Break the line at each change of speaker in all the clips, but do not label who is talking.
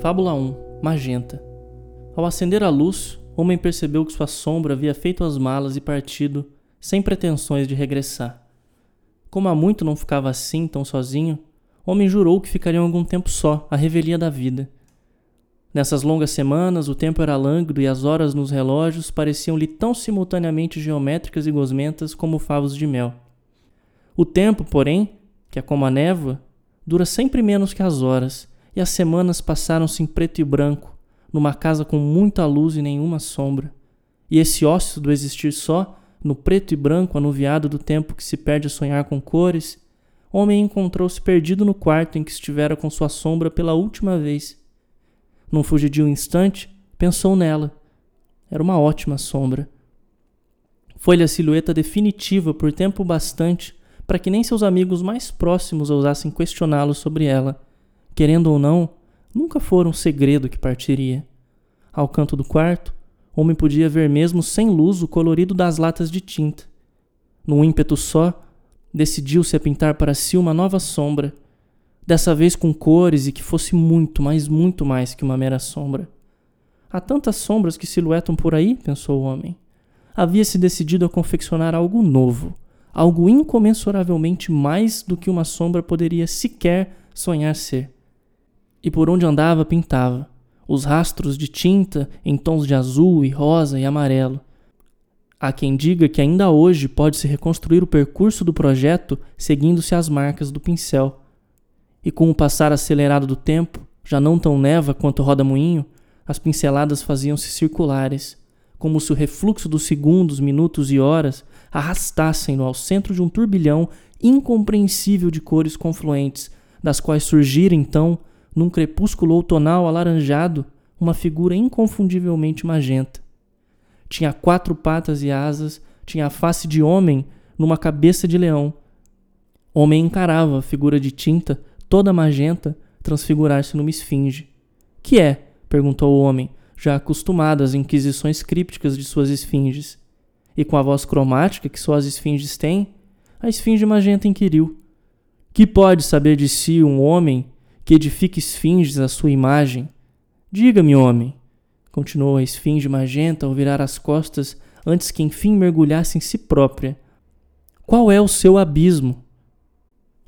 Fábula 1 Magenta Ao acender a luz, homem percebeu que sua sombra havia feito as malas e partido, sem pretensões de regressar. Como há muito não ficava assim, tão sozinho, homem jurou que ficaria algum tempo só, à revelia da vida. Nessas longas semanas, o tempo era lânguido e as horas nos relógios pareciam-lhe tão simultaneamente geométricas e gosmentas como favos de mel. O tempo, porém, que é como a névoa, dura sempre menos que as horas, e as semanas passaram-se em preto e branco, numa casa com muita luz e nenhuma sombra. E esse ócio do existir só, no preto e branco anuviado do tempo que se perde a sonhar com cores, homem encontrou-se perdido no quarto em que estivera com sua sombra pela última vez. Num fugidio instante, pensou nela. Era uma ótima sombra. Foi-lhe a silhueta definitiva por tempo bastante para que nem seus amigos mais próximos ousassem questioná-lo sobre ela. Querendo ou não, nunca fora um segredo que partiria. Ao canto do quarto, homem podia ver mesmo sem luz o colorido das latas de tinta. Num ímpeto só, decidiu-se a pintar para si uma nova sombra, dessa vez com cores e que fosse muito, mas muito mais que uma mera sombra. Há tantas sombras que silhuetam por aí, pensou o homem. Havia-se decidido a confeccionar algo novo, algo incomensuravelmente mais do que uma sombra poderia sequer sonhar ser. E por onde andava, pintava, os rastros de tinta em tons de azul e rosa e amarelo. Há quem diga que ainda hoje pode-se reconstruir o percurso do projeto seguindo-se as marcas do pincel. E com o passar acelerado do tempo, já não tão neva quanto roda-moinho, as pinceladas faziam-se circulares, como se o refluxo dos segundos, minutos e horas arrastassem-no ao centro de um turbilhão incompreensível de cores confluentes, das quais surgira então, num crepúsculo outonal alaranjado, uma figura inconfundivelmente magenta. Tinha quatro patas e asas, tinha a face de homem numa cabeça de leão. Homem encarava a figura de tinta, toda magenta, transfigurar-se numa esfinge. Que é? perguntou o homem, já acostumado às inquisições crípticas de suas esfinges e com a voz cromática que só as esfinges têm, a esfinge magenta inquiriu: Que pode saber de si um homem que edifica esfinges à sua imagem? Diga-me, homem, continuou a esfinge magenta ao virar as costas antes que enfim mergulhasse em si própria. Qual é o seu abismo?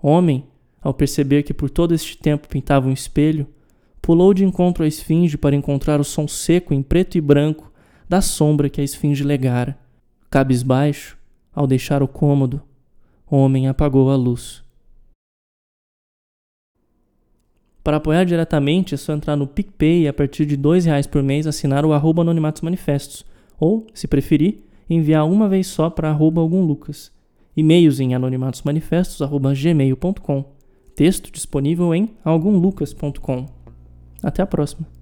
Homem, ao perceber que por todo este tempo pintava um espelho, pulou de encontro à esfinge para encontrar o som seco em preto e branco da sombra que a esfinge legara. Cabisbaixo, ao deixar o cômodo, homem apagou a luz. Para apoiar diretamente é só entrar no PicPay e a partir de R$ reais por mês assinar o arroba Anonimatos Manifestos, ou, se preferir, enviar uma vez só para arroba algum Lucas. E-mails em anonimatosmanifestos.gmail.com. Texto disponível em algumlucas.com. Até a próxima.